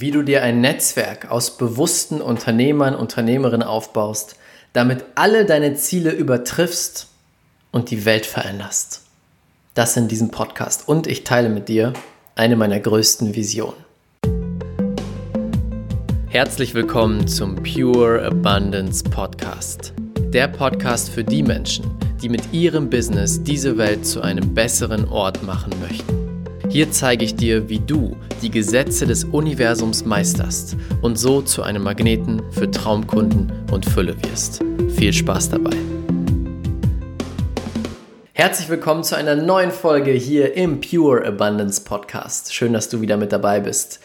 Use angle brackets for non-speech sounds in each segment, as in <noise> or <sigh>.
wie du dir ein Netzwerk aus bewussten Unternehmern, Unternehmerinnen aufbaust, damit alle deine Ziele übertriffst und die Welt veränderst. Das in diesem Podcast und ich teile mit dir eine meiner größten Visionen. Herzlich willkommen zum Pure Abundance Podcast. Der Podcast für die Menschen, die mit ihrem Business diese Welt zu einem besseren Ort machen möchten. Hier zeige ich dir, wie du die Gesetze des Universums meisterst und so zu einem Magneten für Traumkunden und Fülle wirst. Viel Spaß dabei. Herzlich willkommen zu einer neuen Folge hier im Pure Abundance Podcast. Schön, dass du wieder mit dabei bist.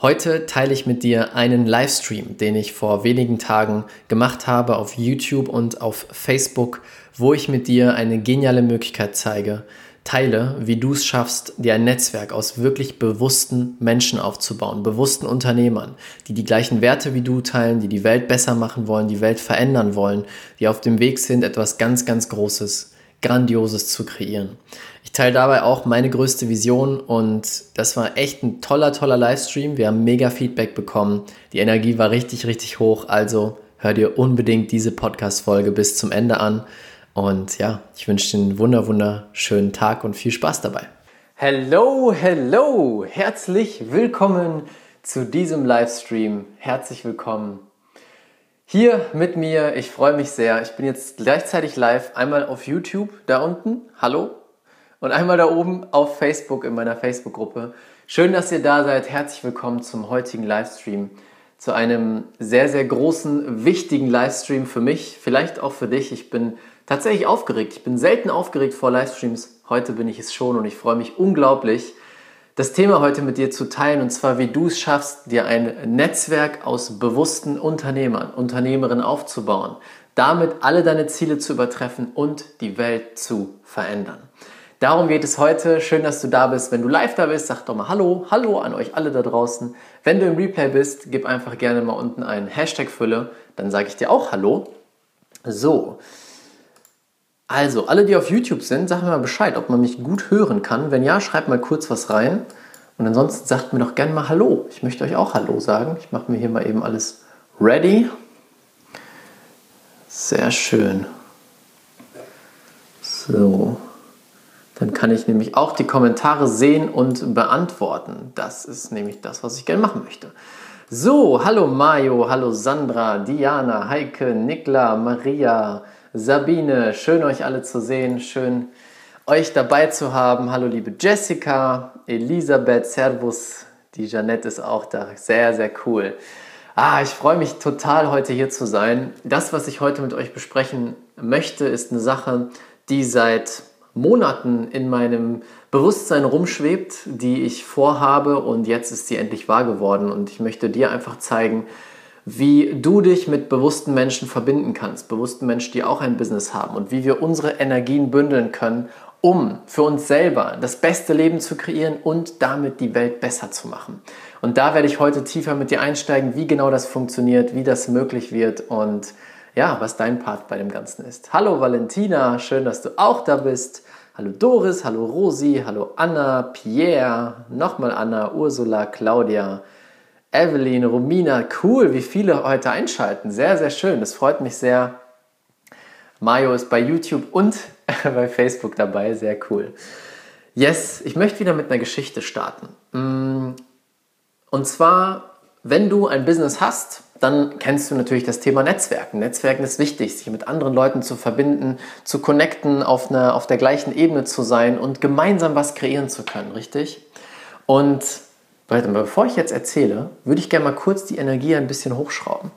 Heute teile ich mit dir einen Livestream, den ich vor wenigen Tagen gemacht habe auf YouTube und auf Facebook, wo ich mit dir eine geniale Möglichkeit zeige, teile, wie du es schaffst, dir ein Netzwerk aus wirklich bewussten Menschen aufzubauen, bewussten Unternehmern, die die gleichen Werte wie du teilen, die die Welt besser machen wollen, die Welt verändern wollen, die auf dem Weg sind, etwas ganz, ganz Großes, Grandioses zu kreieren. Ich teile dabei auch meine größte Vision und das war echt ein toller, toller Livestream. Wir haben mega Feedback bekommen. Die Energie war richtig, richtig hoch. Also hör dir unbedingt diese Podcast-Folge bis zum Ende an. Und ja, ich wünsche dir einen wunder, wunderschönen Tag und viel Spaß dabei. Hello, hello! Herzlich willkommen zu diesem Livestream. Herzlich willkommen hier mit mir. Ich freue mich sehr. Ich bin jetzt gleichzeitig live einmal auf YouTube da unten. Hallo. Und einmal da oben auf Facebook in meiner Facebook-Gruppe. Schön, dass ihr da seid. Herzlich willkommen zum heutigen Livestream. Zu einem sehr, sehr großen, wichtigen Livestream für mich, vielleicht auch für dich. Ich bin tatsächlich aufgeregt. Ich bin selten aufgeregt vor Livestreams. Heute bin ich es schon und ich freue mich unglaublich, das Thema heute mit dir zu teilen und zwar, wie du es schaffst, dir ein Netzwerk aus bewussten Unternehmern, Unternehmerinnen aufzubauen, damit alle deine Ziele zu übertreffen und die Welt zu verändern. Darum geht es heute. Schön, dass du da bist. Wenn du live da bist, sag doch mal Hallo, Hallo an euch alle da draußen. Wenn du im Replay bist, gib einfach gerne mal unten einen Hashtag Fülle, dann sage ich dir auch Hallo. So, also, alle, die auf YouTube sind, sagen mir mal Bescheid, ob man mich gut hören kann. Wenn ja, schreibt mal kurz was rein. Und ansonsten sagt mir doch gerne mal Hallo. Ich möchte euch auch Hallo sagen. Ich mache mir hier mal eben alles ready. Sehr schön. So. Dann kann ich nämlich auch die Kommentare sehen und beantworten. Das ist nämlich das, was ich gerne machen möchte. So, hallo Mario, hallo Sandra, Diana, Heike, Nikla, Maria, Sabine, schön euch alle zu sehen, schön euch dabei zu haben. Hallo liebe Jessica, Elisabeth, Servus, die Janette ist auch da, sehr, sehr cool. Ah, ich freue mich total heute hier zu sein. Das, was ich heute mit euch besprechen möchte, ist eine Sache, die seit Monaten in meinem Bewusstsein rumschwebt, die ich vorhabe und jetzt ist sie endlich wahr geworden und ich möchte dir einfach zeigen, wie du dich mit bewussten Menschen verbinden kannst, bewussten Menschen, die auch ein Business haben und wie wir unsere Energien bündeln können, um für uns selber das beste Leben zu kreieren und damit die Welt besser zu machen. Und da werde ich heute tiefer mit dir einsteigen, wie genau das funktioniert, wie das möglich wird und ja, was dein Part bei dem Ganzen ist. Hallo Valentina, schön, dass du auch da bist. Hallo Doris, hallo Rosi, hallo Anna, Pierre, nochmal Anna, Ursula, Claudia, Evelyn, Romina, cool, wie viele heute einschalten. Sehr, sehr schön. Das freut mich sehr. Mario ist bei YouTube und <laughs> bei Facebook dabei. Sehr cool. Yes, ich möchte wieder mit einer Geschichte starten. Mm, und zwar, wenn du ein Business hast, dann kennst du natürlich das Thema Netzwerken. Netzwerken ist wichtig, sich mit anderen Leuten zu verbinden, zu connecten, auf, einer, auf der gleichen Ebene zu sein und gemeinsam was kreieren zu können, richtig? Und Warte mal, bevor ich jetzt erzähle, würde ich gerne mal kurz die Energie ein bisschen hochschrauben.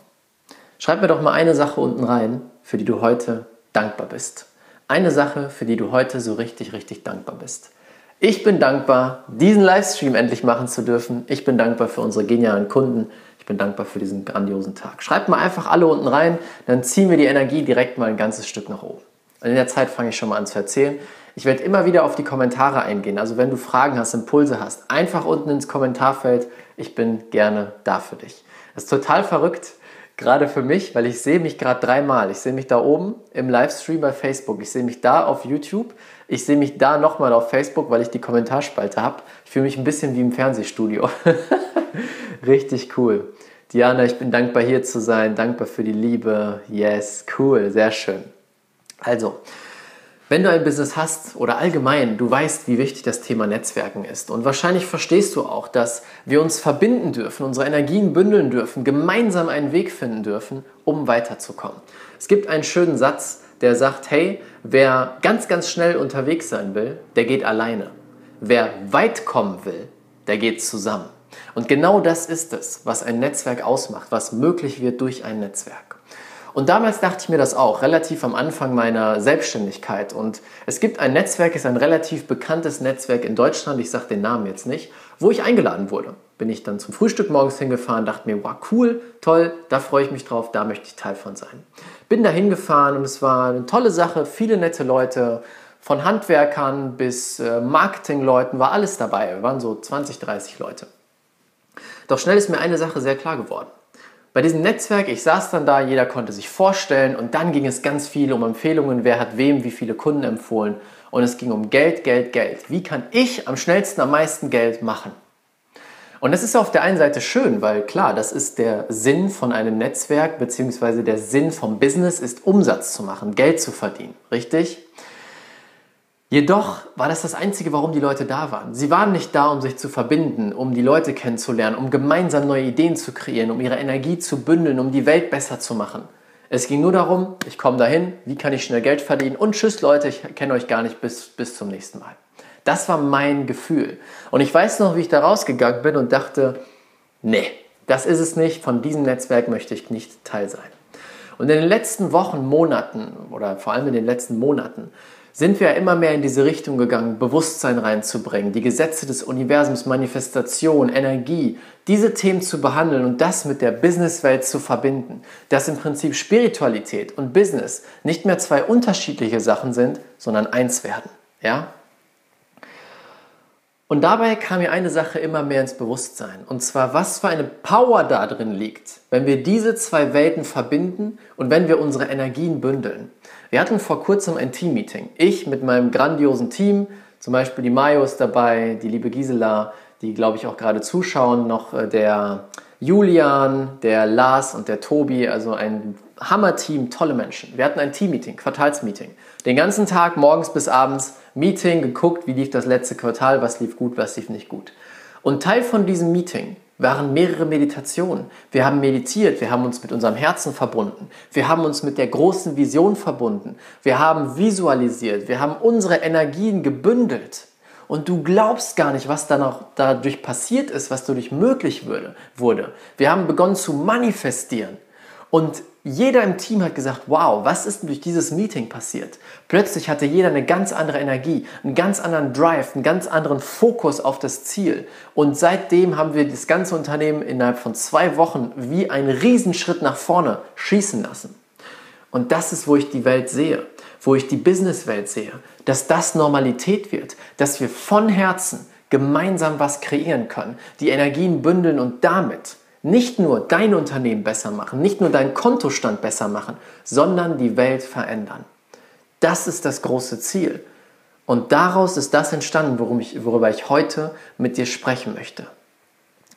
Schreib mir doch mal eine Sache unten rein, für die du heute dankbar bist. Eine Sache, für die du heute so richtig, richtig dankbar bist. Ich bin dankbar, diesen Livestream endlich machen zu dürfen. Ich bin dankbar für unsere genialen Kunden. Ich bin dankbar für diesen grandiosen Tag. Schreibt mal einfach alle unten rein, dann ziehen wir die Energie direkt mal ein ganzes Stück nach oben. Und in der Zeit fange ich schon mal an zu erzählen. Ich werde immer wieder auf die Kommentare eingehen. Also wenn du Fragen hast, Impulse hast, einfach unten ins Kommentarfeld. Ich bin gerne da für dich. Das ist total verrückt. gerade für mich, weil ich sehe mich gerade dreimal. Ich sehe mich da oben im Livestream bei Facebook. Ich sehe mich da auf YouTube. Ich sehe mich da nochmal auf Facebook, weil ich die Kommentarspalte habe. Ich fühle mich ein bisschen wie im Fernsehstudio. <laughs> Richtig cool. Diana, ich bin dankbar hier zu sein. Dankbar für die Liebe. Yes, cool. Sehr schön. Also, wenn du ein Business hast oder allgemein, du weißt, wie wichtig das Thema Netzwerken ist. Und wahrscheinlich verstehst du auch, dass wir uns verbinden dürfen, unsere Energien bündeln dürfen, gemeinsam einen Weg finden dürfen, um weiterzukommen. Es gibt einen schönen Satz, der sagt, hey, wer ganz, ganz schnell unterwegs sein will, der geht alleine. Wer weit kommen will, der geht zusammen. Und genau das ist es, was ein Netzwerk ausmacht, was möglich wird durch ein Netzwerk. Und damals dachte ich mir das auch, relativ am Anfang meiner Selbstständigkeit. Und es gibt ein Netzwerk, ist ein relativ bekanntes Netzwerk in Deutschland, ich sage den Namen jetzt nicht, wo ich eingeladen wurde. Bin ich dann zum Frühstück morgens hingefahren, dachte mir, wow, cool, toll, da freue ich mich drauf, da möchte ich Teil von sein. Bin da hingefahren und es war eine tolle Sache, viele nette Leute, von Handwerkern bis äh, Marketingleuten war alles dabei. Wir waren so 20, 30 Leute. Doch schnell ist mir eine Sache sehr klar geworden. Bei diesem Netzwerk, ich saß dann da, jeder konnte sich vorstellen und dann ging es ganz viel um Empfehlungen, wer hat wem wie viele Kunden empfohlen und es ging um Geld, Geld, Geld. Wie kann ich am schnellsten am meisten Geld machen? Und das ist auf der einen Seite schön, weil klar, das ist der Sinn von einem Netzwerk, beziehungsweise der Sinn vom Business ist Umsatz zu machen, Geld zu verdienen, richtig? Jedoch war das das Einzige, warum die Leute da waren. Sie waren nicht da, um sich zu verbinden, um die Leute kennenzulernen, um gemeinsam neue Ideen zu kreieren, um ihre Energie zu bündeln, um die Welt besser zu machen. Es ging nur darum, ich komme dahin, wie kann ich schnell Geld verdienen und tschüss Leute, ich kenne euch gar nicht bis, bis zum nächsten Mal. Das war mein Gefühl. Und ich weiß noch, wie ich da rausgegangen bin und dachte, nee, das ist es nicht, von diesem Netzwerk möchte ich nicht Teil sein. Und in den letzten Wochen, Monaten oder vor allem in den letzten Monaten sind wir ja immer mehr in diese Richtung gegangen, Bewusstsein reinzubringen, die Gesetze des Universums, Manifestation, Energie, diese Themen zu behandeln und das mit der Businesswelt zu verbinden. Dass im Prinzip Spiritualität und Business nicht mehr zwei unterschiedliche Sachen sind, sondern eins werden. Ja? Und dabei kam mir eine Sache immer mehr ins Bewusstsein. Und zwar, was für eine Power da drin liegt, wenn wir diese zwei Welten verbinden und wenn wir unsere Energien bündeln. Wir hatten vor kurzem ein Team-Meeting. Ich mit meinem grandiosen Team, zum Beispiel die Mayo ist dabei, die liebe Gisela, die glaube ich auch gerade zuschauen, noch äh, der Julian, der Lars und der Tobi, also ein Hammer-Team, tolle Menschen. Wir hatten ein Team-Meeting, Quartalsmeeting. Den ganzen Tag, morgens bis abends, Meeting, geguckt, wie lief das letzte Quartal, was lief gut, was lief nicht gut. Und Teil von diesem Meeting waren mehrere Meditationen. Wir haben meditiert, wir haben uns mit unserem Herzen verbunden, wir haben uns mit der großen Vision verbunden, wir haben visualisiert, wir haben unsere Energien gebündelt. Und du glaubst gar nicht, was dann auch dadurch passiert ist, was dadurch möglich würde, wurde. Wir haben begonnen zu manifestieren. Und jeder im Team hat gesagt, wow, was ist denn durch dieses Meeting passiert? Plötzlich hatte jeder eine ganz andere Energie, einen ganz anderen Drive, einen ganz anderen Fokus auf das Ziel. Und seitdem haben wir das ganze Unternehmen innerhalb von zwei Wochen wie einen Riesenschritt nach vorne schießen lassen. Und das ist, wo ich die Welt sehe, wo ich die Businesswelt sehe, dass das Normalität wird, dass wir von Herzen gemeinsam was kreieren können, die Energien bündeln und damit nicht nur dein Unternehmen besser machen, nicht nur deinen Kontostand besser machen, sondern die Welt verändern. Das ist das große Ziel. Und daraus ist das entstanden, worüber ich heute mit dir sprechen möchte.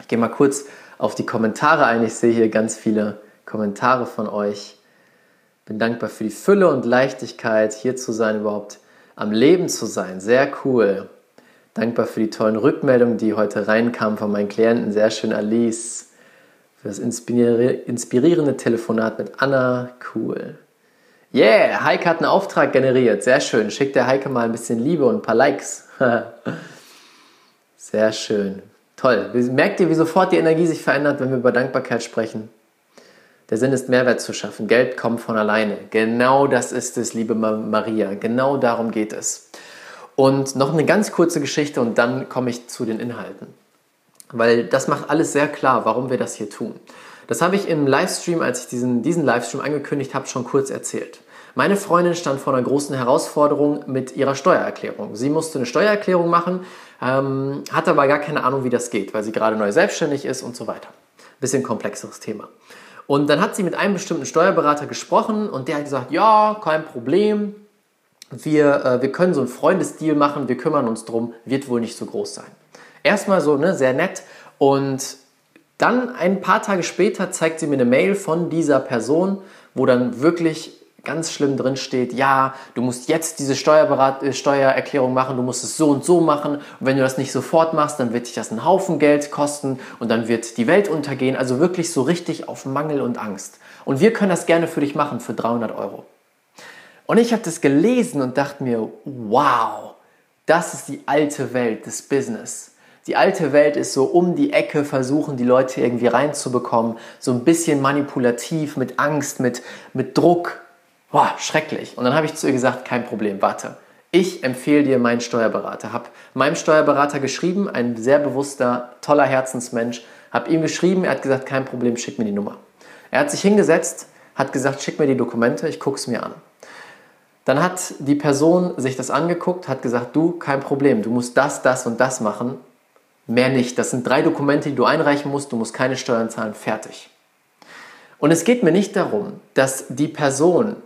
Ich gehe mal kurz auf die Kommentare ein. Ich sehe hier ganz viele Kommentare von euch. Bin dankbar für die Fülle und Leichtigkeit, hier zu sein, überhaupt am Leben zu sein. Sehr cool. Dankbar für die tollen Rückmeldungen, die heute reinkamen von meinen Klienten. Sehr schön, Alice das inspirierende Telefonat mit Anna. Cool. Yeah, Heike hat einen Auftrag generiert. Sehr schön. Schickt der Heike mal ein bisschen Liebe und ein paar Likes. <laughs> Sehr schön. Toll. Merkt ihr, wie sofort die Energie sich verändert, wenn wir über Dankbarkeit sprechen? Der Sinn ist, Mehrwert zu schaffen. Geld kommt von alleine. Genau das ist es, liebe Maria. Genau darum geht es. Und noch eine ganz kurze Geschichte und dann komme ich zu den Inhalten weil das macht alles sehr klar, warum wir das hier tun. Das habe ich im Livestream, als ich diesen, diesen Livestream angekündigt habe, schon kurz erzählt. Meine Freundin stand vor einer großen Herausforderung mit ihrer Steuererklärung. Sie musste eine Steuererklärung machen, ähm, hatte aber gar keine Ahnung, wie das geht, weil sie gerade neu selbstständig ist und so weiter. Bisschen komplexeres Thema. Und dann hat sie mit einem bestimmten Steuerberater gesprochen und der hat gesagt, ja, kein Problem, wir, äh, wir können so einen Freundesdeal machen, wir kümmern uns drum, wird wohl nicht so groß sein. Erstmal so, ne, sehr nett. Und dann ein paar Tage später zeigt sie mir eine Mail von dieser Person, wo dann wirklich ganz schlimm drin steht, ja, du musst jetzt diese Steuerberat äh, Steuererklärung machen, du musst es so und so machen. Und wenn du das nicht sofort machst, dann wird dich das einen Haufen Geld kosten und dann wird die Welt untergehen. Also wirklich so richtig auf Mangel und Angst. Und wir können das gerne für dich machen für 300 Euro. Und ich habe das gelesen und dachte mir, wow, das ist die alte Welt des Business. Die alte Welt ist so um die Ecke versuchen, die Leute irgendwie reinzubekommen, so ein bisschen manipulativ, mit Angst, mit, mit Druck. Boah, schrecklich. Und dann habe ich zu ihr gesagt, kein Problem, warte. Ich empfehle dir meinen Steuerberater. Habe meinem Steuerberater geschrieben, ein sehr bewusster, toller Herzensmensch. Habe ihm geschrieben, er hat gesagt, kein Problem, schick mir die Nummer. Er hat sich hingesetzt, hat gesagt, schick mir die Dokumente, ich gucke es mir an. Dann hat die Person sich das angeguckt, hat gesagt, du, kein Problem, du musst das, das und das machen. Mehr nicht. Das sind drei Dokumente, die du einreichen musst, du musst keine Steuern zahlen, fertig. Und es geht mir nicht darum, dass die Person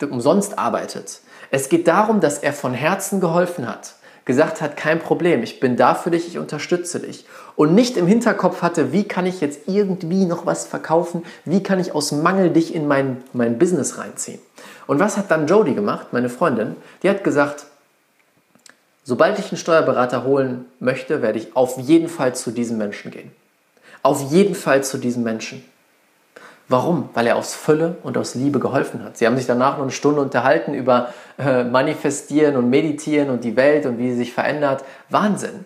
umsonst arbeitet. Es geht darum, dass er von Herzen geholfen hat, gesagt hat, kein Problem, ich bin da für dich, ich unterstütze dich. Und nicht im Hinterkopf hatte, wie kann ich jetzt irgendwie noch was verkaufen, wie kann ich aus Mangel dich in mein, mein Business reinziehen. Und was hat dann Jody gemacht, meine Freundin? Die hat gesagt, sobald ich einen Steuerberater holen möchte, werde ich auf jeden Fall zu diesem Menschen gehen. Auf jeden Fall zu diesem Menschen. Warum? Weil er aus Fülle und aus Liebe geholfen hat. Sie haben sich danach noch eine Stunde unterhalten über äh, Manifestieren und Meditieren und die Welt und wie sie sich verändert. Wahnsinn.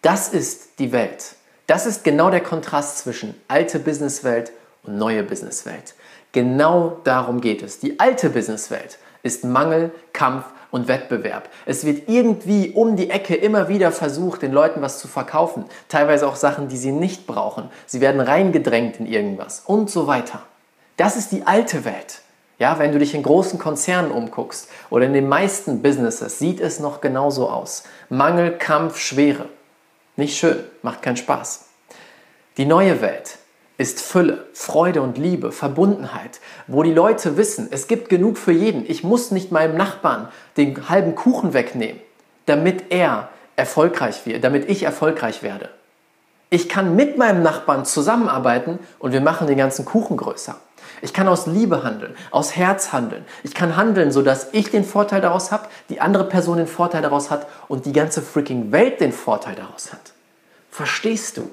Das ist die Welt. Das ist genau der Kontrast zwischen alte Businesswelt und neue Businesswelt. Genau darum geht es. Die alte Businesswelt ist Mangel, Kampf und Wettbewerb. Es wird irgendwie um die Ecke immer wieder versucht, den Leuten was zu verkaufen. Teilweise auch Sachen, die sie nicht brauchen. Sie werden reingedrängt in irgendwas und so weiter. Das ist die alte Welt. Ja, wenn du dich in großen Konzernen umguckst oder in den meisten Businesses, sieht es noch genauso aus. Mangel, Kampf, Schwere. Nicht schön, macht keinen Spaß. Die neue Welt ist Fülle, Freude und Liebe, Verbundenheit, wo die Leute wissen, es gibt genug für jeden. Ich muss nicht meinem Nachbarn den halben Kuchen wegnehmen, damit er erfolgreich wird, damit ich erfolgreich werde. Ich kann mit meinem Nachbarn zusammenarbeiten und wir machen den ganzen Kuchen größer. Ich kann aus Liebe handeln, aus Herz handeln. Ich kann handeln, sodass ich den Vorteil daraus habe, die andere Person den Vorteil daraus hat und die ganze freaking Welt den Vorteil daraus hat. Verstehst du?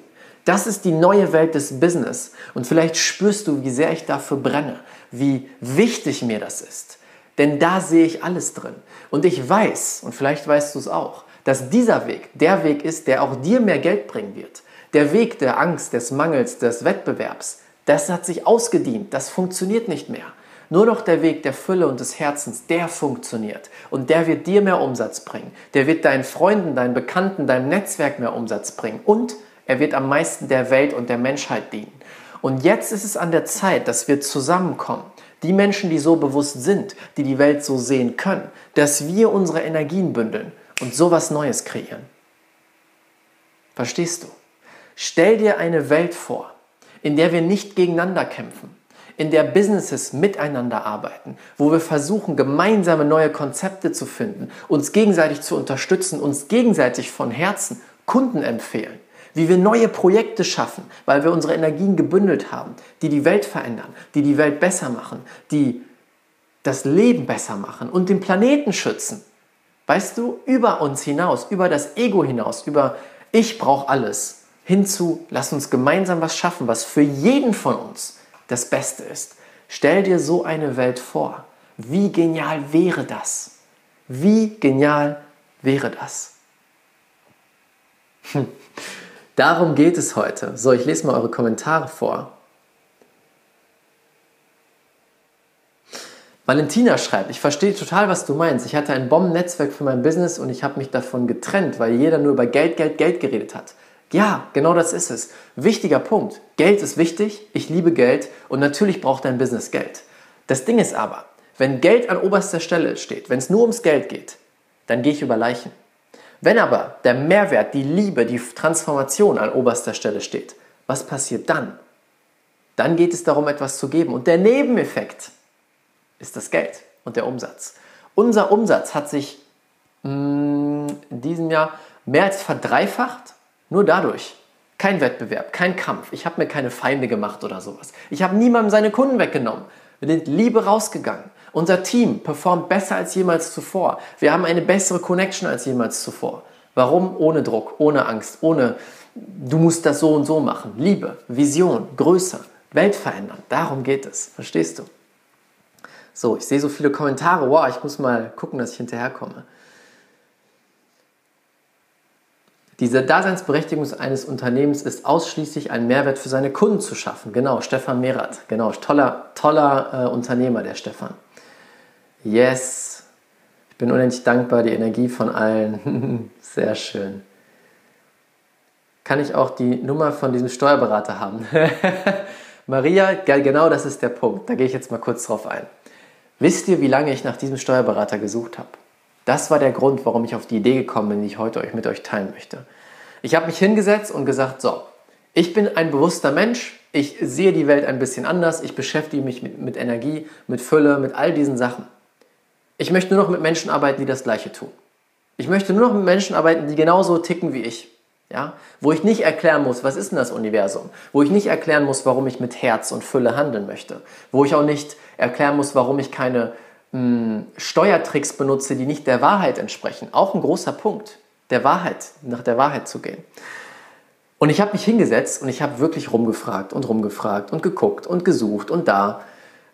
Das ist die neue Welt des Business. Und vielleicht spürst du, wie sehr ich dafür brenne, wie wichtig mir das ist. Denn da sehe ich alles drin. Und ich weiß, und vielleicht weißt du es auch, dass dieser Weg der Weg ist, der auch dir mehr Geld bringen wird. Der Weg der Angst, des Mangels, des Wettbewerbs, das hat sich ausgedient, das funktioniert nicht mehr. Nur noch der Weg der Fülle und des Herzens, der funktioniert. Und der wird dir mehr Umsatz bringen. Der wird deinen Freunden, deinen Bekannten, deinem Netzwerk mehr Umsatz bringen. Und er wird am meisten der Welt und der Menschheit dienen. Und jetzt ist es an der Zeit, dass wir zusammenkommen. Die Menschen, die so bewusst sind, die die Welt so sehen können, dass wir unsere Energien bündeln und sowas Neues kreieren. Verstehst du? Stell dir eine Welt vor, in der wir nicht gegeneinander kämpfen, in der Businesses miteinander arbeiten, wo wir versuchen, gemeinsame neue Konzepte zu finden, uns gegenseitig zu unterstützen, uns gegenseitig von Herzen Kunden empfehlen wie wir neue Projekte schaffen, weil wir unsere Energien gebündelt haben, die die Welt verändern, die die Welt besser machen, die das Leben besser machen und den Planeten schützen. Weißt du, über uns hinaus, über das Ego hinaus, über ich brauche alles, hinzu, lass uns gemeinsam was schaffen, was für jeden von uns das Beste ist. Stell dir so eine Welt vor. Wie genial wäre das? Wie genial wäre das? Hm. Darum geht es heute. So, ich lese mal eure Kommentare vor. Valentina schreibt, ich verstehe total, was du meinst. Ich hatte ein Bombennetzwerk für mein Business und ich habe mich davon getrennt, weil jeder nur über Geld, Geld, Geld geredet hat. Ja, genau das ist es. Wichtiger Punkt. Geld ist wichtig, ich liebe Geld und natürlich braucht dein Business Geld. Das Ding ist aber, wenn Geld an oberster Stelle steht, wenn es nur ums Geld geht, dann gehe ich über Leichen. Wenn aber der Mehrwert, die Liebe, die Transformation an oberster Stelle steht, was passiert dann? Dann geht es darum, etwas zu geben. Und der Nebeneffekt ist das Geld und der Umsatz. Unser Umsatz hat sich mm, in diesem Jahr mehr als verdreifacht, nur dadurch. Kein Wettbewerb, kein Kampf. Ich habe mir keine Feinde gemacht oder sowas. Ich habe niemandem seine Kunden weggenommen. Wir sind Liebe rausgegangen. Unser Team performt besser als jemals zuvor. Wir haben eine bessere Connection als jemals zuvor. Warum? Ohne Druck, ohne Angst, ohne du musst das so und so machen. Liebe, Vision, Größe, Welt verändern. Darum geht es. Verstehst du? So, ich sehe so viele Kommentare. Wow, ich muss mal gucken, dass ich hinterherkomme. Diese Daseinsberechtigung eines Unternehmens ist ausschließlich einen Mehrwert für seine Kunden zu schaffen. Genau, Stefan Merath. Genau, toller, toller äh, Unternehmer, der Stefan. Yes. Ich bin unendlich dankbar, die Energie von allen. <laughs> Sehr schön. Kann ich auch die Nummer von diesem Steuerberater haben? <laughs> Maria, genau das ist der Punkt. Da gehe ich jetzt mal kurz drauf ein. Wisst ihr, wie lange ich nach diesem Steuerberater gesucht habe? Das war der Grund, warum ich auf die Idee gekommen bin, die ich heute mit euch teilen möchte. Ich habe mich hingesetzt und gesagt, so, ich bin ein bewusster Mensch, ich sehe die Welt ein bisschen anders, ich beschäftige mich mit, mit Energie, mit Fülle, mit all diesen Sachen. Ich möchte nur noch mit Menschen arbeiten, die das Gleiche tun. Ich möchte nur noch mit Menschen arbeiten, die genauso ticken wie ich. Ja? Wo ich nicht erklären muss, was ist denn das Universum? Wo ich nicht erklären muss, warum ich mit Herz und Fülle handeln möchte. Wo ich auch nicht erklären muss, warum ich keine mh, Steuertricks benutze, die nicht der Wahrheit entsprechen. Auch ein großer Punkt, der Wahrheit, nach der Wahrheit zu gehen. Und ich habe mich hingesetzt und ich habe wirklich rumgefragt und rumgefragt und geguckt und gesucht und da.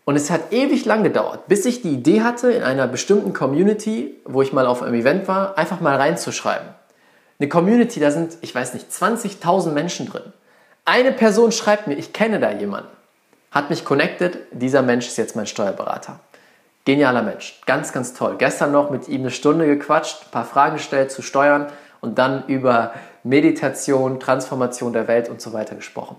Und es hat ewig lang gedauert, bis ich die Idee hatte, in einer bestimmten Community, wo ich mal auf einem Event war, einfach mal reinzuschreiben. Eine Community, da sind, ich weiß nicht, 20.000 Menschen drin. Eine Person schreibt mir, ich kenne da jemanden, hat mich connected, dieser Mensch ist jetzt mein Steuerberater. Genialer Mensch, ganz, ganz toll. Gestern noch mit ihm eine Stunde gequatscht, ein paar Fragen gestellt zu Steuern und dann über Meditation, Transformation der Welt und so weiter gesprochen.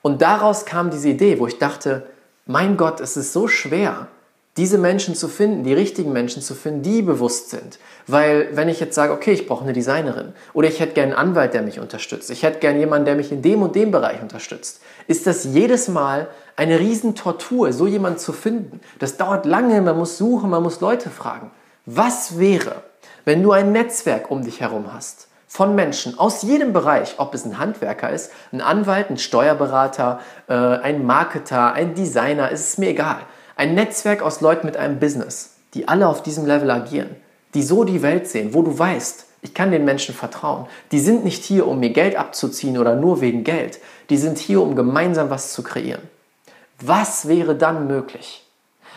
Und daraus kam diese Idee, wo ich dachte, mein Gott, es ist so schwer, diese Menschen zu finden, die richtigen Menschen zu finden, die bewusst sind. Weil wenn ich jetzt sage, okay, ich brauche eine Designerin oder ich hätte gerne einen Anwalt, der mich unterstützt, ich hätte gerne jemanden, der mich in dem und dem Bereich unterstützt, ist das jedes Mal eine Riesentortur, so jemanden zu finden. Das dauert lange, man muss suchen, man muss Leute fragen. Was wäre, wenn du ein Netzwerk um dich herum hast von Menschen aus jedem Bereich, ob es ein Handwerker ist, ein Anwalt, ein Steuerberater, äh, ein Marketer, ein Designer, ist es mir egal. Ein Netzwerk aus Leuten mit einem Business, die alle auf diesem Level agieren, die so die Welt sehen, wo du weißt, ich kann den Menschen vertrauen. Die sind nicht hier, um mir Geld abzuziehen oder nur wegen Geld. Die sind hier, um gemeinsam was zu kreieren. Was wäre dann möglich?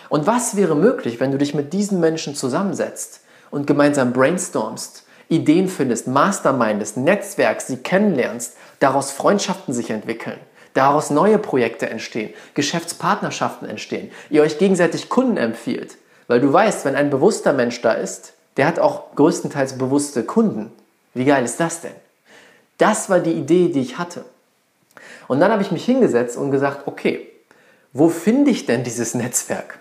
Und was wäre möglich, wenn du dich mit diesen Menschen zusammensetzt und gemeinsam brainstormst, Ideen findest, mastermindest, Netzwerk, sie kennenlernst, daraus Freundschaften sich entwickeln, daraus neue Projekte entstehen, Geschäftspartnerschaften entstehen, ihr euch gegenseitig Kunden empfiehlt, weil du weißt, wenn ein bewusster Mensch da ist, der hat auch größtenteils bewusste Kunden. Wie geil ist das denn? Das war die Idee, die ich hatte. Und dann habe ich mich hingesetzt und gesagt, okay, wo finde ich denn dieses Netzwerk?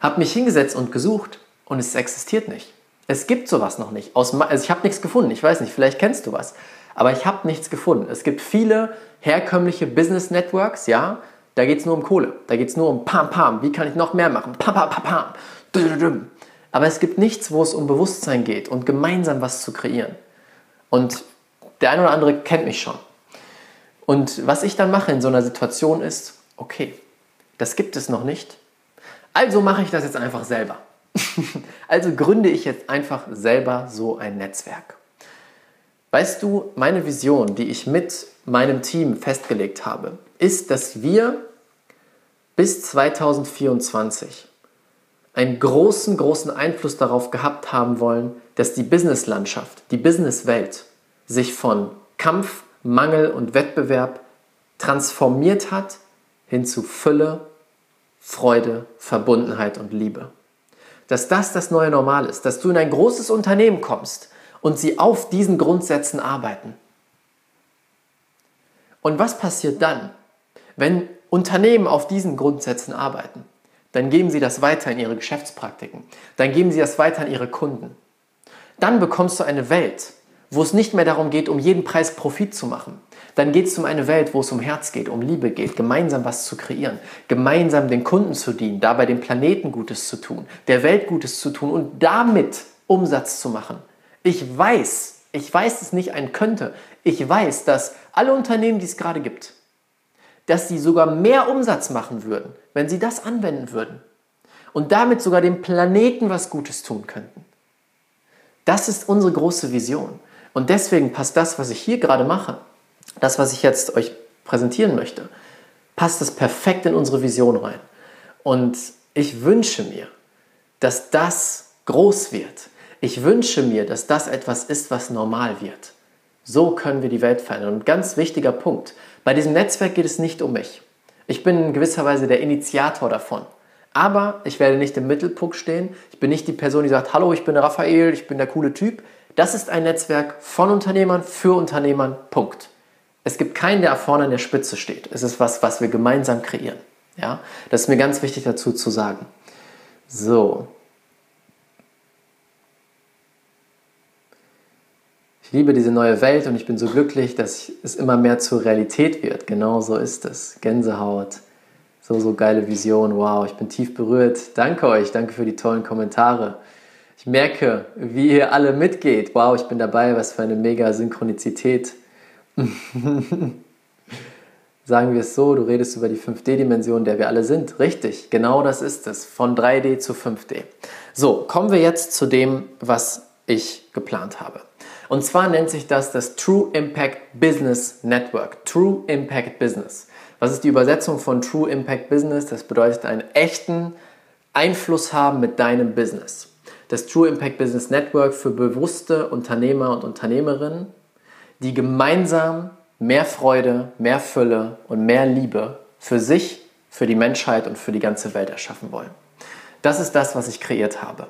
Habe mich hingesetzt und gesucht und es existiert nicht. Es gibt sowas noch nicht. Aus, also ich habe nichts gefunden. Ich weiß nicht, vielleicht kennst du was. Aber ich habe nichts gefunden. Es gibt viele herkömmliche Business Networks, ja. Da geht es nur um Kohle. Da geht es nur um Pam Pam. Wie kann ich noch mehr machen? Pam Pam Pam Pam. Aber es gibt nichts, wo es um Bewusstsein geht und gemeinsam was zu kreieren. Und der eine oder andere kennt mich schon. Und was ich dann mache in so einer Situation ist, okay, das gibt es noch nicht. Also mache ich das jetzt einfach selber. <laughs> also gründe ich jetzt einfach selber so ein Netzwerk. Weißt du, meine Vision, die ich mit meinem Team festgelegt habe, ist, dass wir bis 2024 einen großen, großen Einfluss darauf gehabt haben wollen, dass die Businesslandschaft, die Businesswelt sich von Kampf, Mangel und Wettbewerb transformiert hat hin zu Fülle, Freude, Verbundenheit und Liebe. Dass das das neue Normal ist, dass du in ein großes Unternehmen kommst und sie auf diesen Grundsätzen arbeiten. Und was passiert dann, wenn Unternehmen auf diesen Grundsätzen arbeiten? Dann geben sie das weiter in ihre Geschäftspraktiken. Dann geben sie das weiter an ihre Kunden. Dann bekommst du eine Welt, wo es nicht mehr darum geht, um jeden Preis Profit zu machen. Dann geht es um eine Welt, wo es um Herz geht, um Liebe geht, gemeinsam was zu kreieren, gemeinsam den Kunden zu dienen, dabei dem Planeten Gutes zu tun, der Welt Gutes zu tun und damit Umsatz zu machen. Ich weiß, ich weiß es nicht ein könnte, ich weiß, dass alle Unternehmen, die es gerade gibt, dass sie sogar mehr Umsatz machen würden, wenn sie das anwenden würden und damit sogar dem Planeten was Gutes tun könnten. Das ist unsere große Vision. Und deswegen passt das, was ich hier gerade mache, das, was ich jetzt euch präsentieren möchte, passt es perfekt in unsere Vision rein. Und ich wünsche mir, dass das groß wird. Ich wünsche mir, dass das etwas ist, was normal wird. So können wir die Welt verändern. Und ganz wichtiger Punkt, bei diesem Netzwerk geht es nicht um mich. Ich bin in gewisser Weise der Initiator davon. Aber ich werde nicht im Mittelpunkt stehen. Ich bin nicht die Person, die sagt, hallo, ich bin Raphael, ich bin der coole Typ. Das ist ein Netzwerk von Unternehmern für Unternehmern. Punkt. Es gibt keinen, der vorne an der Spitze steht. Es ist was, was wir gemeinsam kreieren. Ja? Das ist mir ganz wichtig dazu zu sagen. So. Ich liebe diese neue Welt und ich bin so glücklich, dass es immer mehr zur Realität wird. Genau so ist es. Gänsehaut. So, so geile Vision. Wow, ich bin tief berührt. Danke euch. Danke für die tollen Kommentare. Ich merke, wie ihr alle mitgeht. Wow, ich bin dabei. Was für eine mega Synchronizität. <laughs> Sagen wir es so, du redest über die 5D-Dimension, der wir alle sind. Richtig, genau das ist es. Von 3D zu 5D. So, kommen wir jetzt zu dem, was ich geplant habe. Und zwar nennt sich das das True Impact Business Network. True Impact Business. Was ist die Übersetzung von True Impact Business? Das bedeutet einen echten Einfluss haben mit deinem Business. Das True Impact Business Network für bewusste Unternehmer und Unternehmerinnen, die gemeinsam mehr Freude, mehr Fülle und mehr Liebe für sich, für die Menschheit und für die ganze Welt erschaffen wollen. Das ist das, was ich kreiert habe.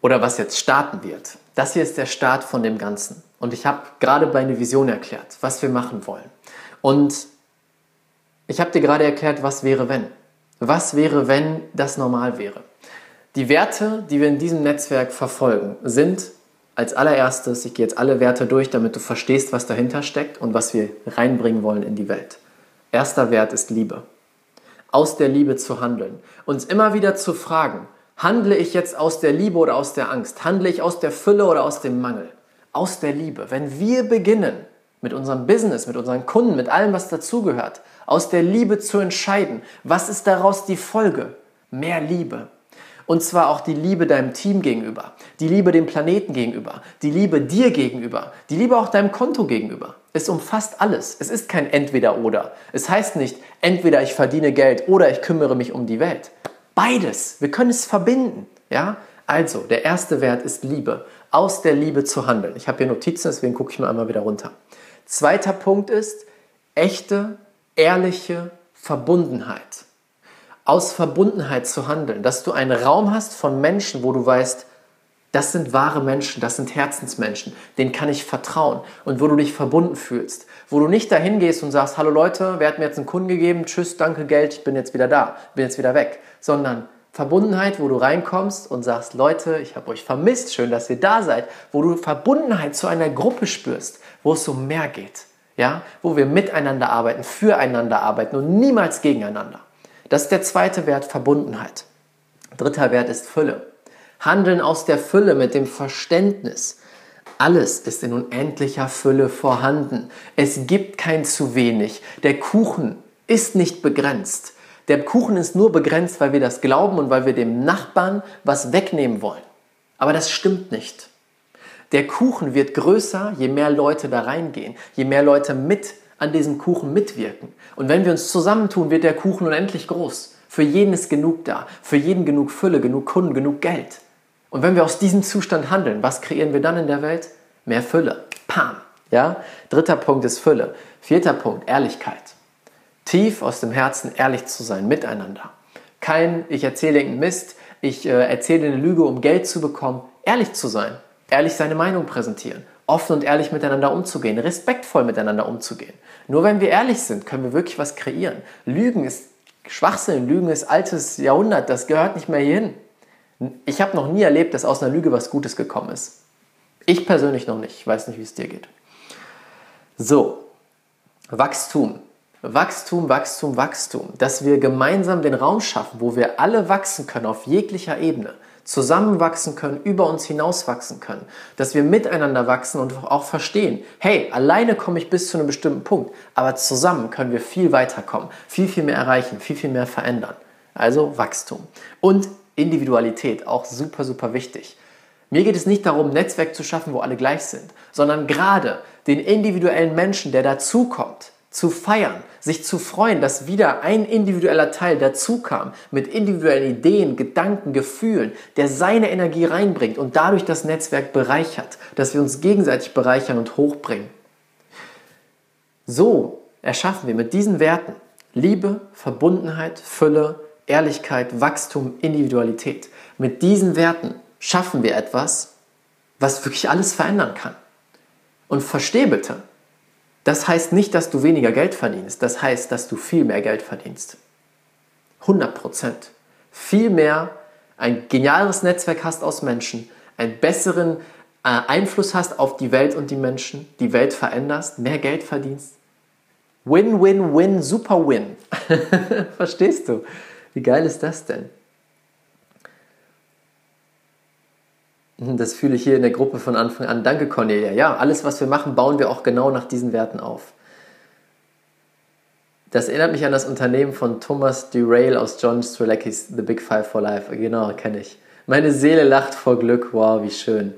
Oder was jetzt starten wird. Das hier ist der Start von dem Ganzen. Und ich habe gerade meine Vision erklärt, was wir machen wollen. Und ich habe dir gerade erklärt, was wäre, wenn. Was wäre, wenn das normal wäre? Die Werte, die wir in diesem Netzwerk verfolgen, sind als allererstes, ich gehe jetzt alle Werte durch, damit du verstehst, was dahinter steckt und was wir reinbringen wollen in die Welt. Erster Wert ist Liebe. Aus der Liebe zu handeln. Uns immer wieder zu fragen, handle ich jetzt aus der Liebe oder aus der Angst? Handle ich aus der Fülle oder aus dem Mangel? Aus der Liebe. Wenn wir beginnen, mit unserem Business, mit unseren Kunden, mit allem, was dazugehört, aus der Liebe zu entscheiden. Was ist daraus die Folge? Mehr Liebe. Und zwar auch die Liebe deinem Team gegenüber, die Liebe dem Planeten gegenüber, die Liebe dir gegenüber, die Liebe auch deinem Konto gegenüber. Es umfasst alles. Es ist kein Entweder-Oder. Es heißt nicht, entweder ich verdiene Geld oder ich kümmere mich um die Welt. Beides. Wir können es verbinden. Ja? Also, der erste Wert ist Liebe. Aus der Liebe zu handeln. Ich habe hier Notizen, deswegen gucke ich mal einmal wieder runter. Zweiter Punkt ist echte, ehrliche Verbundenheit. Aus Verbundenheit zu handeln, dass du einen Raum hast von Menschen, wo du weißt, das sind wahre Menschen, das sind Herzensmenschen, denen kann ich vertrauen und wo du dich verbunden fühlst, wo du nicht dahin gehst und sagst, hallo Leute, wer hat mir jetzt einen Kunden gegeben, tschüss, danke Geld, ich bin jetzt wieder da, bin jetzt wieder weg, sondern Verbundenheit, wo du reinkommst und sagst, Leute, ich habe euch vermisst, schön, dass ihr da seid, wo du Verbundenheit zu einer Gruppe spürst, wo es um mehr geht, ja, wo wir miteinander arbeiten, füreinander arbeiten und niemals gegeneinander. Das ist der zweite Wert, Verbundenheit. Dritter Wert ist Fülle. Handeln aus der Fülle mit dem Verständnis. Alles ist in unendlicher Fülle vorhanden. Es gibt kein zu wenig. Der Kuchen ist nicht begrenzt. Der Kuchen ist nur begrenzt, weil wir das glauben und weil wir dem Nachbarn was wegnehmen wollen. Aber das stimmt nicht. Der Kuchen wird größer, je mehr Leute da reingehen, je mehr Leute mit an diesem Kuchen mitwirken. Und wenn wir uns zusammentun, wird der Kuchen unendlich groß. Für jeden ist genug da, für jeden genug Fülle, genug Kunden, genug Geld. Und wenn wir aus diesem Zustand handeln, was kreieren wir dann in der Welt? Mehr Fülle. Pam. Ja? Dritter Punkt ist Fülle. Vierter Punkt, Ehrlichkeit tief aus dem Herzen ehrlich zu sein miteinander. Kein, ich erzähle irgendeinen Mist, ich äh, erzähle eine Lüge, um Geld zu bekommen. Ehrlich zu sein, ehrlich seine Meinung präsentieren, offen und ehrlich miteinander umzugehen, respektvoll miteinander umzugehen. Nur wenn wir ehrlich sind, können wir wirklich was kreieren. Lügen ist Schwachsinn, Lügen ist altes Jahrhundert, das gehört nicht mehr hierhin. Ich habe noch nie erlebt, dass aus einer Lüge was Gutes gekommen ist. Ich persönlich noch nicht. Ich weiß nicht, wie es dir geht. So, Wachstum. Wachstum, Wachstum, Wachstum. Dass wir gemeinsam den Raum schaffen, wo wir alle wachsen können auf jeglicher Ebene zusammenwachsen können, über uns hinauswachsen können, dass wir miteinander wachsen und auch verstehen, hey, alleine komme ich bis zu einem bestimmten Punkt, aber zusammen können wir viel weiterkommen, viel, viel mehr erreichen, viel, viel mehr verändern. Also Wachstum. Und Individualität, auch super, super wichtig. Mir geht es nicht darum, Netzwerk zu schaffen, wo alle gleich sind, sondern gerade den individuellen Menschen, der dazukommt, zu feiern, sich zu freuen, dass wieder ein individueller Teil dazukam mit individuellen Ideen, Gedanken, Gefühlen, der seine Energie reinbringt und dadurch das Netzwerk bereichert, dass wir uns gegenseitig bereichern und hochbringen. So erschaffen wir mit diesen Werten Liebe, Verbundenheit, Fülle, Ehrlichkeit, Wachstum, Individualität. Mit diesen Werten schaffen wir etwas, was wirklich alles verändern kann. Und versteh bitte, das heißt nicht, dass du weniger Geld verdienst. Das heißt, dass du viel mehr Geld verdienst. 100 Prozent. Viel mehr ein geniales Netzwerk hast aus Menschen, einen besseren äh, Einfluss hast auf die Welt und die Menschen, die Welt veränderst, mehr Geld verdienst. Win, win, win, super win. <laughs> Verstehst du? Wie geil ist das denn? Das fühle ich hier in der Gruppe von Anfang an. Danke, Cornelia. Ja, alles, was wir machen, bauen wir auch genau nach diesen Werten auf. Das erinnert mich an das Unternehmen von Thomas Derail aus John Streleckis The Big Five for Life. Genau, kenne ich. Meine Seele lacht vor Glück. Wow, wie schön.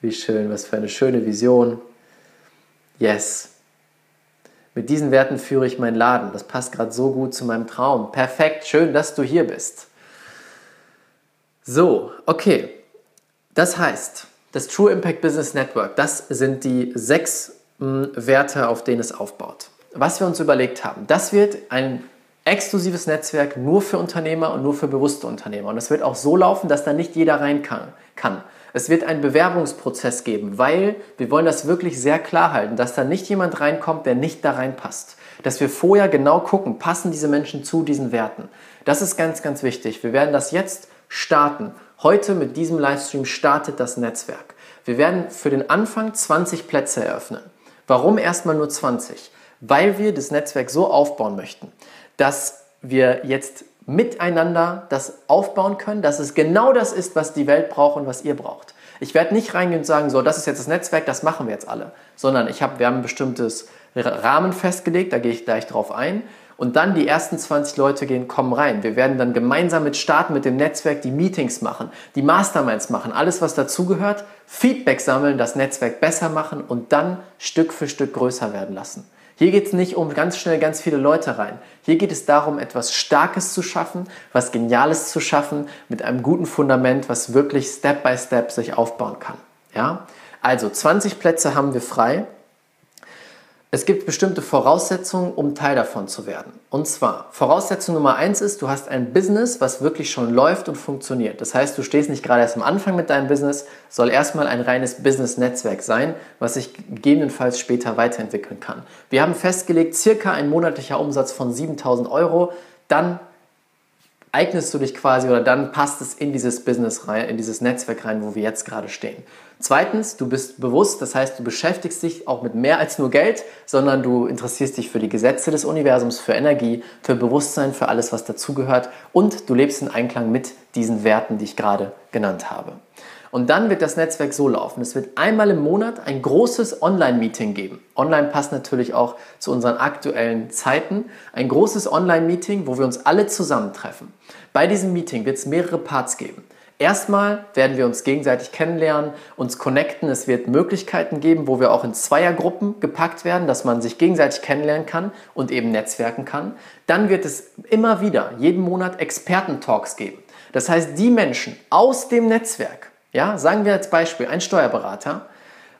Wie schön. Was für eine schöne Vision. Yes. Mit diesen Werten führe ich meinen Laden. Das passt gerade so gut zu meinem Traum. Perfekt. Schön, dass du hier bist. So, okay. Das heißt, das True Impact Business Network, das sind die sechs mh, hm, Werte, auf denen es aufbaut. Was wir uns überlegt haben, das wird ein exklusives Netzwerk nur für Unternehmer und nur für bewusste Unternehmer. Und es wird auch so laufen, dass da nicht jeder rein kann. kann. Es wird einen Bewerbungsprozess geben, weil wir wollen das wirklich sehr klar halten, dass da nicht jemand reinkommt, der nicht da reinpasst. Dass wir vorher genau gucken, passen diese Menschen zu diesen Werten. Das ist ganz, ganz wichtig. Wir werden das jetzt starten Heute mit diesem Livestream startet das Netzwerk. Wir werden für den Anfang 20 Plätze eröffnen. Warum erstmal nur 20? Weil wir das Netzwerk so aufbauen möchten, dass wir jetzt miteinander das aufbauen können, dass es genau das ist, was die Welt braucht und was ihr braucht. Ich werde nicht reingehen und sagen, so, das ist jetzt das Netzwerk, das machen wir jetzt alle, sondern ich hab, wir haben ein bestimmtes Rahmen festgelegt, da gehe ich gleich drauf ein und dann die ersten 20 Leute gehen, kommen rein. Wir werden dann gemeinsam mit starten mit dem Netzwerk die Meetings machen, die Masterminds machen, alles was dazugehört, Feedback sammeln, das Netzwerk besser machen und dann Stück für Stück größer werden lassen. Hier geht es nicht um ganz schnell ganz viele Leute rein. Hier geht es darum, etwas Starkes zu schaffen, was Geniales zu schaffen, mit einem guten Fundament, was wirklich Step by Step sich aufbauen kann. Ja? Also 20 Plätze haben wir frei. Es gibt bestimmte Voraussetzungen, um Teil davon zu werden. Und zwar, Voraussetzung Nummer eins ist, du hast ein Business, was wirklich schon läuft und funktioniert. Das heißt, du stehst nicht gerade erst am Anfang mit deinem Business, soll erstmal ein reines Business-Netzwerk sein, was sich gegebenenfalls später weiterentwickeln kann. Wir haben festgelegt, circa ein monatlicher Umsatz von 7000 Euro, dann eignest du dich quasi oder dann passt es in dieses Business rein, in dieses Netzwerk rein, wo wir jetzt gerade stehen. Zweitens, du bist bewusst, das heißt, du beschäftigst dich auch mit mehr als nur Geld, sondern du interessierst dich für die Gesetze des Universums, für Energie, für Bewusstsein, für alles, was dazugehört und du lebst in Einklang mit diesen Werten, die ich gerade genannt habe. Und dann wird das Netzwerk so laufen. Es wird einmal im Monat ein großes Online-Meeting geben. Online passt natürlich auch zu unseren aktuellen Zeiten. Ein großes Online-Meeting, wo wir uns alle zusammentreffen. Bei diesem Meeting wird es mehrere Parts geben. Erstmal werden wir uns gegenseitig kennenlernen, uns connecten. Es wird Möglichkeiten geben, wo wir auch in Zweiergruppen gepackt werden, dass man sich gegenseitig kennenlernen kann und eben netzwerken kann. Dann wird es immer wieder jeden Monat Experten-Talks geben. Das heißt, die Menschen aus dem Netzwerk, ja, sagen wir als Beispiel, ein Steuerberater,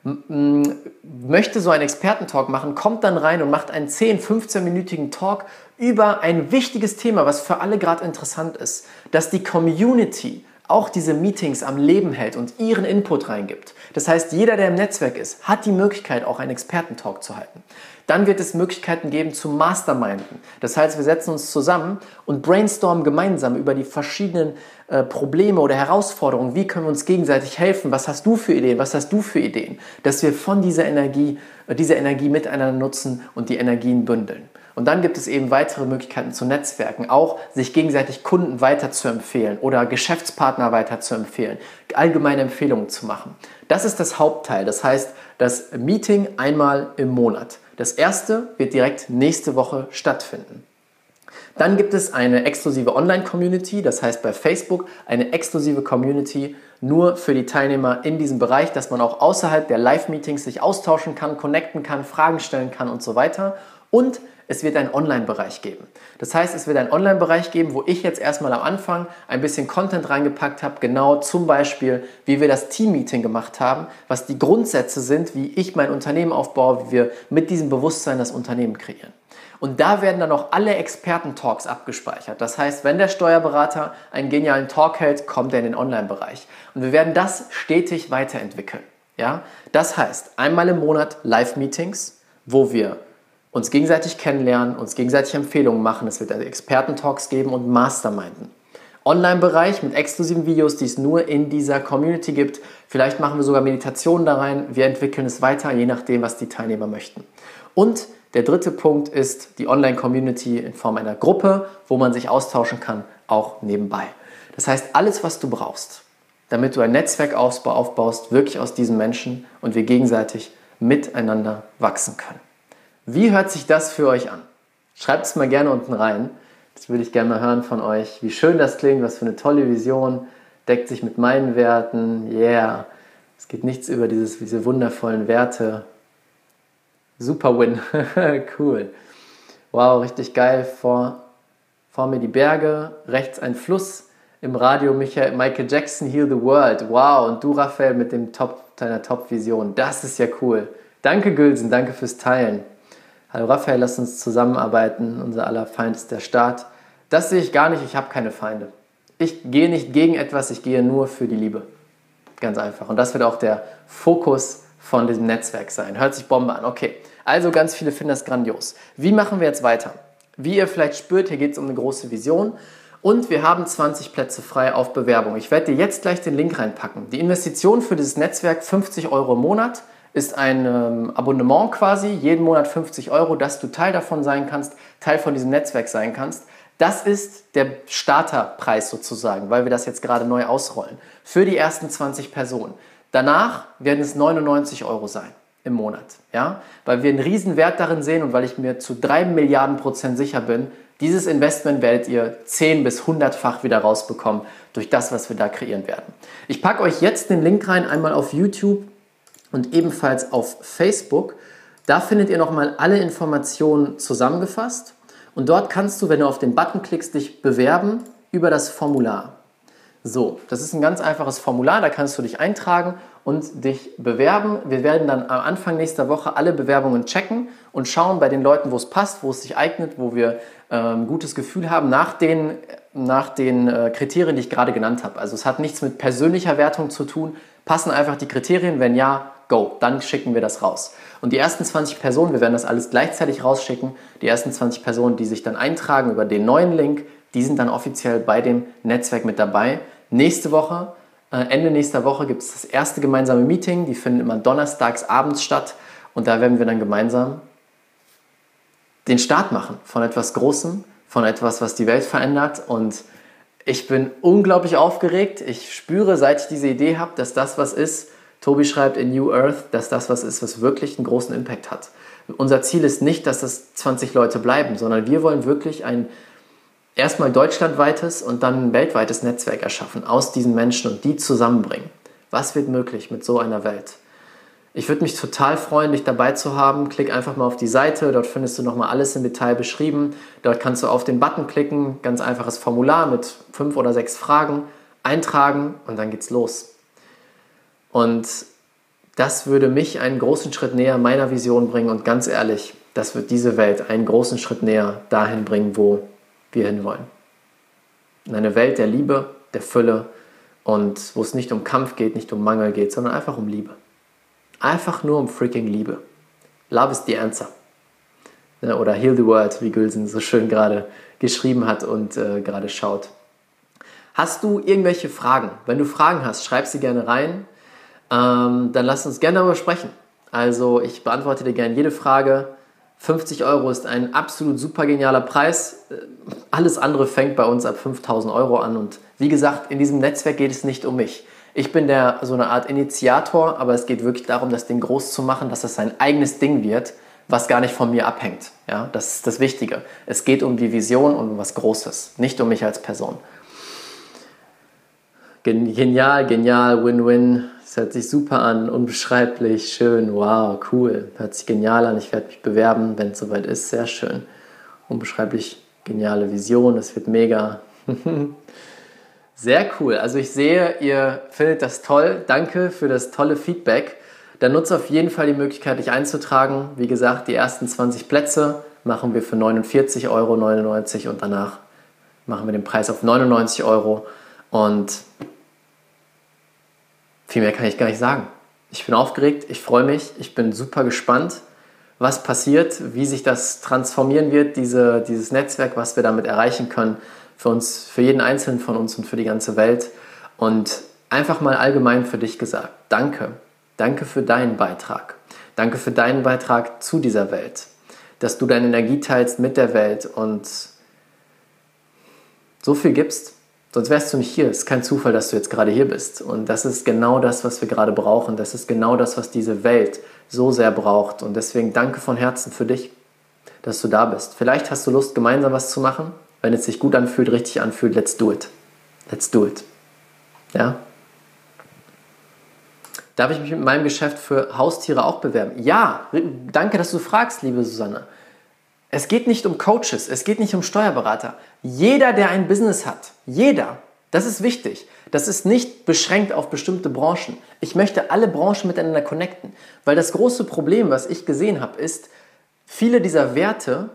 möchte so einen Expertentalk machen, kommt dann rein und macht einen 10, 15-minütigen Talk über ein wichtiges Thema, was für alle gerade interessant ist, dass die Community auch diese Meetings am Leben hält und ihren Input reingibt. Das heißt, jeder, der im Netzwerk ist, hat die Möglichkeit, auch einen Expertentalk zu halten. Dann wird es Möglichkeiten geben zu Masterminden. Das heißt, wir setzen uns zusammen und brainstormen gemeinsam über die verschiedenen äh, Probleme oder Herausforderungen. Wie können wir uns gegenseitig helfen? Was hast du für Ideen? Was hast du für Ideen? Dass wir von dieser Energie, äh, diese Energie miteinander nutzen und die Energien bündeln. Und dann gibt es eben weitere Möglichkeiten zu Netzwerken, auch sich gegenseitig Kunden weiterzuempfehlen oder Geschäftspartner weiterzuempfehlen, allgemeine Empfehlungen zu machen. Das ist das Hauptteil. Das heißt, das Meeting einmal im Monat. Das erste wird direkt nächste Woche stattfinden. Dann gibt es eine exklusive Online-Community, das heißt bei Facebook eine exklusive Community nur für die Teilnehmer in diesem Bereich, dass man auch außerhalb der Live-Meetings sich austauschen kann, connecten kann, Fragen stellen kann und so weiter. Und es wird einen Online-Bereich geben. Das heißt, es wird einen Online-Bereich geben, wo ich jetzt erstmal am Anfang ein bisschen Content reingepackt habe, genau zum Beispiel, wie wir das Team-Meeting gemacht haben, was die Grundsätze sind, wie ich mein Unternehmen aufbaue, wie wir mit diesem Bewusstsein das Unternehmen kreieren. Und da werden dann auch alle Experten-Talks abgespeichert. Das heißt, wenn der Steuerberater einen genialen Talk hält, kommt er in den Online-Bereich. Und wir werden das stetig weiterentwickeln. Ja? Das heißt, einmal im Monat Live-Meetings, wo wir uns gegenseitig kennenlernen, uns gegenseitig Empfehlungen machen. Es wird also Experten-Talks geben und Masterminden. Online-Bereich mit exklusiven Videos, die es nur in dieser Community gibt. Vielleicht machen wir sogar Meditationen da rein. Wir entwickeln es weiter, je nachdem, was die Teilnehmer möchten. Und der dritte Punkt ist die Online-Community in Form einer Gruppe, wo man sich austauschen kann, auch nebenbei. Das heißt, alles, was du brauchst, damit du ein Netzwerk aufbaust, wirklich aus diesen Menschen und wir gegenseitig miteinander wachsen können. Wie hört sich das für euch an? Schreibt es mal gerne unten rein. Das würde ich gerne mal hören von euch. Wie schön das klingt, was für eine tolle Vision. Deckt sich mit meinen Werten. Yeah. Es geht nichts über dieses, diese wundervollen Werte. Super Win. <laughs> cool. Wow, richtig geil. Vor, vor mir die Berge, rechts ein Fluss. Im Radio Michael, Michael Jackson, Heal the World. Wow. Und du, Raphael, mit dem Top, deiner Top-Vision. Das ist ja cool. Danke, Gülsen. Danke fürs Teilen. Hallo Raphael, lass uns zusammenarbeiten. Unser aller Feind ist der Staat. Das sehe ich gar nicht. Ich habe keine Feinde. Ich gehe nicht gegen etwas, ich gehe nur für die Liebe. Ganz einfach. Und das wird auch der Fokus von diesem Netzwerk sein. Hört sich Bombe an. Okay. Also ganz viele finden das grandios. Wie machen wir jetzt weiter? Wie ihr vielleicht spürt, hier geht es um eine große Vision. Und wir haben 20 Plätze frei auf Bewerbung. Ich werde dir jetzt gleich den Link reinpacken. Die Investition für dieses Netzwerk 50 Euro im Monat ist ein ähm, Abonnement quasi, jeden Monat 50 Euro, dass du Teil davon sein kannst, Teil von diesem Netzwerk sein kannst. Das ist der Starterpreis sozusagen, weil wir das jetzt gerade neu ausrollen. Für die ersten 20 Personen. Danach werden es 99 Euro sein im Monat. Ja? Weil wir einen riesen Wert darin sehen und weil ich mir zu 3 Milliarden Prozent sicher bin, dieses Investment werdet ihr 10 bis 100-fach wieder rausbekommen durch das, was wir da kreieren werden. Ich packe euch jetzt den Link rein, einmal auf YouTube und ebenfalls auf Facebook. Da findet ihr nochmal alle Informationen zusammengefasst. Und dort kannst du, wenn du auf den Button klickst, dich bewerben über das Formular. So, das ist ein ganz einfaches Formular, da kannst du dich eintragen und dich bewerben. Wir werden dann am Anfang nächster Woche alle Bewerbungen checken und schauen bei den Leuten, wo es passt, wo es sich eignet, wo wir ein ähm, gutes Gefühl haben, nach den, nach den äh, Kriterien, die ich gerade genannt habe. Also es hat nichts mit persönlicher Wertung zu tun. Passen einfach die Kriterien? Wenn ja, go, dann schicken wir das raus. Und die ersten 20 Personen, wir werden das alles gleichzeitig rausschicken, die ersten 20 Personen, die sich dann eintragen über den neuen Link, die sind dann offiziell bei dem Netzwerk mit dabei. Nächste Woche, äh, Ende nächster Woche gibt es das erste gemeinsame Meeting, die finden immer donnerstags abends statt und da werden wir dann gemeinsam den Start machen von etwas Großem, von etwas, was die Welt verändert und ich bin unglaublich aufgeregt. Ich spüre, seit ich diese Idee habe, dass das was ist, Tobi schreibt in New Earth, dass das was ist, was wirklich einen großen Impact hat. Unser Ziel ist nicht, dass das 20 Leute bleiben, sondern wir wollen wirklich ein erstmal deutschlandweites und dann ein weltweites Netzwerk erschaffen aus diesen Menschen und die zusammenbringen. Was wird möglich mit so einer Welt? Ich würde mich total freuen, dich dabei zu haben. Klick einfach mal auf die Seite, dort findest du nochmal alles im Detail beschrieben. Dort kannst du auf den Button klicken, ganz einfaches Formular mit fünf oder sechs Fragen, eintragen und dann geht's los. Und das würde mich einen großen Schritt näher meiner Vision bringen und ganz ehrlich, das wird diese Welt einen großen Schritt näher dahin bringen, wo wir hinwollen. In eine Welt der Liebe, der Fülle und wo es nicht um Kampf geht, nicht um Mangel geht, sondern einfach um Liebe. Einfach nur um freaking Liebe. Love is the answer. Ne, oder Heal the World, wie Gülsen so schön gerade geschrieben hat und äh, gerade schaut. Hast du irgendwelche Fragen? Wenn du Fragen hast, schreib sie gerne rein. Ähm, dann lass uns gerne darüber sprechen. Also ich beantworte dir gerne jede Frage. 50 Euro ist ein absolut super genialer Preis. Äh, alles andere fängt bei uns ab 5000 Euro an. Und wie gesagt, in diesem Netzwerk geht es nicht um mich. Ich bin der so eine Art Initiator, aber es geht wirklich darum, das Ding groß zu machen, dass es sein eigenes Ding wird, was gar nicht von mir abhängt. Ja, das ist das Wichtige. Es geht um die Vision und um was Großes, nicht um mich als Person. Genial, genial, Win-Win. Es hört sich super an, unbeschreiblich, schön, wow, cool. Hört sich genial an. Ich werde mich bewerben, wenn es soweit ist. Sehr schön. Unbeschreiblich geniale Vision, das wird mega. <laughs> Sehr cool. Also ich sehe, ihr findet das toll. Danke für das tolle Feedback. Dann nutze auf jeden Fall die Möglichkeit, dich einzutragen. Wie gesagt, die ersten 20 Plätze machen wir für 49,99 Euro und danach machen wir den Preis auf 99 Euro. Und viel mehr kann ich gar nicht sagen. Ich bin aufgeregt, ich freue mich, ich bin super gespannt, was passiert, wie sich das transformieren wird, diese, dieses Netzwerk, was wir damit erreichen können für uns, für jeden Einzelnen von uns und für die ganze Welt. Und einfach mal allgemein für dich gesagt, danke. Danke für deinen Beitrag. Danke für deinen Beitrag zu dieser Welt. Dass du deine Energie teilst mit der Welt und so viel gibst. Sonst wärst du nicht hier. Es ist kein Zufall, dass du jetzt gerade hier bist. Und das ist genau das, was wir gerade brauchen. Das ist genau das, was diese Welt so sehr braucht. Und deswegen danke von Herzen für dich, dass du da bist. Vielleicht hast du Lust, gemeinsam was zu machen. Wenn es sich gut anfühlt, richtig anfühlt, let's do it. Let's do it. Ja? Darf ich mich mit meinem Geschäft für Haustiere auch bewerben? Ja, danke, dass du fragst, liebe Susanne. Es geht nicht um Coaches, es geht nicht um Steuerberater. Jeder, der ein Business hat, jeder, das ist wichtig. Das ist nicht beschränkt auf bestimmte Branchen. Ich möchte alle Branchen miteinander connecten, weil das große Problem, was ich gesehen habe, ist, viele dieser Werte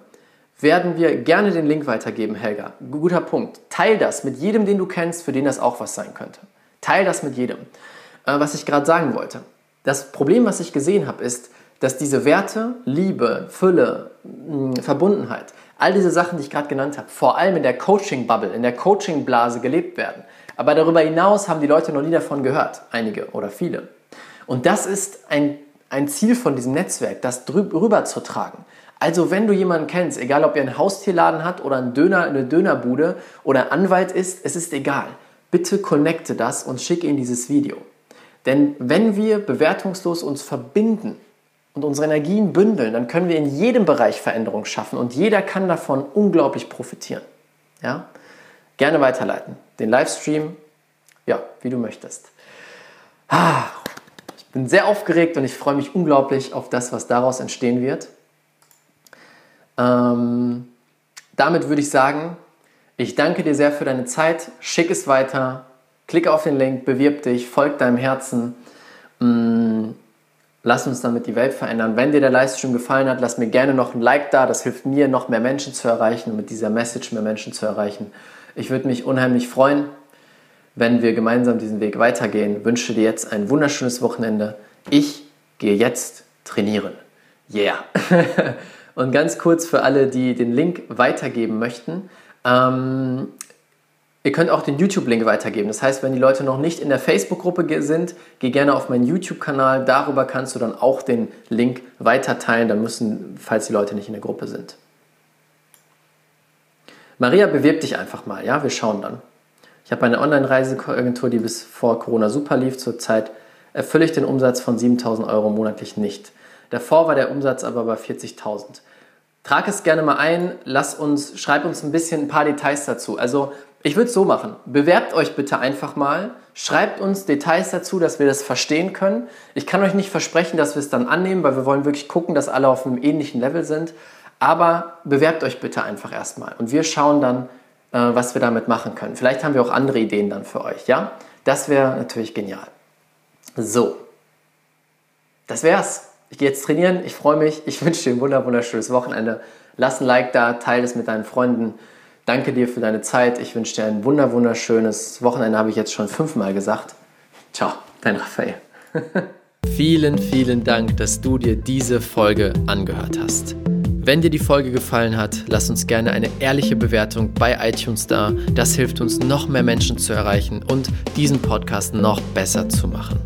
werden wir gerne den Link weitergeben, Helga. Guter Punkt. Teil das mit jedem, den du kennst, für den das auch was sein könnte. Teil das mit jedem. Äh, was ich gerade sagen wollte. Das Problem, was ich gesehen habe, ist, dass diese Werte, Liebe, Fülle, Verbundenheit, all diese Sachen, die ich gerade genannt habe, vor allem in der Coaching-Bubble, in der Coaching-Blase gelebt werden. Aber darüber hinaus haben die Leute noch nie davon gehört, einige oder viele. Und das ist ein, ein Ziel von diesem Netzwerk, das drüber zu tragen. Also wenn du jemanden kennst, egal ob er einen Haustierladen hat oder einen Döner, eine Dönerbude oder Anwalt ist, es ist egal. Bitte connecte das und schicke ihm dieses Video. Denn wenn wir bewertungslos uns verbinden und unsere Energien bündeln, dann können wir in jedem Bereich Veränderung schaffen und jeder kann davon unglaublich profitieren. Ja? Gerne weiterleiten. Den Livestream, ja, wie du möchtest. Ah, ich bin sehr aufgeregt und ich freue mich unglaublich auf das, was daraus entstehen wird. Ähm, damit würde ich sagen, ich danke dir sehr für deine Zeit. Schick es weiter, Klick auf den Link, bewirb dich, folg deinem Herzen. Mm, lass uns damit die Welt verändern. Wenn dir der Livestream gefallen hat, lass mir gerne noch ein Like da. Das hilft mir, noch mehr Menschen zu erreichen und mit dieser Message mehr Menschen zu erreichen. Ich würde mich unheimlich freuen, wenn wir gemeinsam diesen Weg weitergehen. Ich wünsche dir jetzt ein wunderschönes Wochenende. Ich gehe jetzt trainieren. Yeah! <laughs> und ganz kurz für alle, die den Link weitergeben möchten. Ähm, Ihr könnt auch den YouTube-Link weitergeben. Das heißt, wenn die Leute noch nicht in der Facebook-Gruppe sind, geh gerne auf meinen YouTube-Kanal. Darüber kannst du dann auch den Link weiterteilen. Dann müssen, falls die Leute nicht in der Gruppe sind. Maria, bewirb dich einfach mal. Ja, wir schauen dann. Ich habe eine Online-Reiseagentur, die bis vor Corona super lief. Zurzeit erfülle ich den Umsatz von 7000 Euro monatlich nicht. Davor war der Umsatz aber bei 40.000. Trag es gerne mal ein, lass uns, schreib uns ein bisschen ein paar Details dazu. Also ich würde es so machen. Bewerbt euch bitte einfach mal. Schreibt uns Details dazu, dass wir das verstehen können. Ich kann euch nicht versprechen, dass wir es dann annehmen, weil wir wollen wirklich gucken, dass alle auf einem ähnlichen Level sind. Aber bewerbt euch bitte einfach erstmal. Und wir schauen dann, äh, was wir damit machen können. Vielleicht haben wir auch andere Ideen dann für euch. Ja, das wäre natürlich genial. So, das wär's. Ich gehe jetzt trainieren. Ich freue mich. Ich wünsche dir ein wunderschönes Wochenende. Lass ein Like da, teile es mit deinen Freunden. Danke dir für deine Zeit. Ich wünsche dir ein wunder wunderschönes Wochenende, habe ich jetzt schon fünfmal gesagt. Ciao, dein Raphael. <laughs> vielen, vielen Dank, dass du dir diese Folge angehört hast. Wenn dir die Folge gefallen hat, lass uns gerne eine ehrliche Bewertung bei iTunes da. Das hilft uns, noch mehr Menschen zu erreichen und diesen Podcast noch besser zu machen.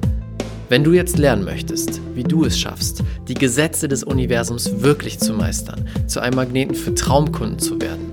Wenn du jetzt lernen möchtest, wie du es schaffst, die Gesetze des Universums wirklich zu meistern, zu einem Magneten für Traumkunden zu werden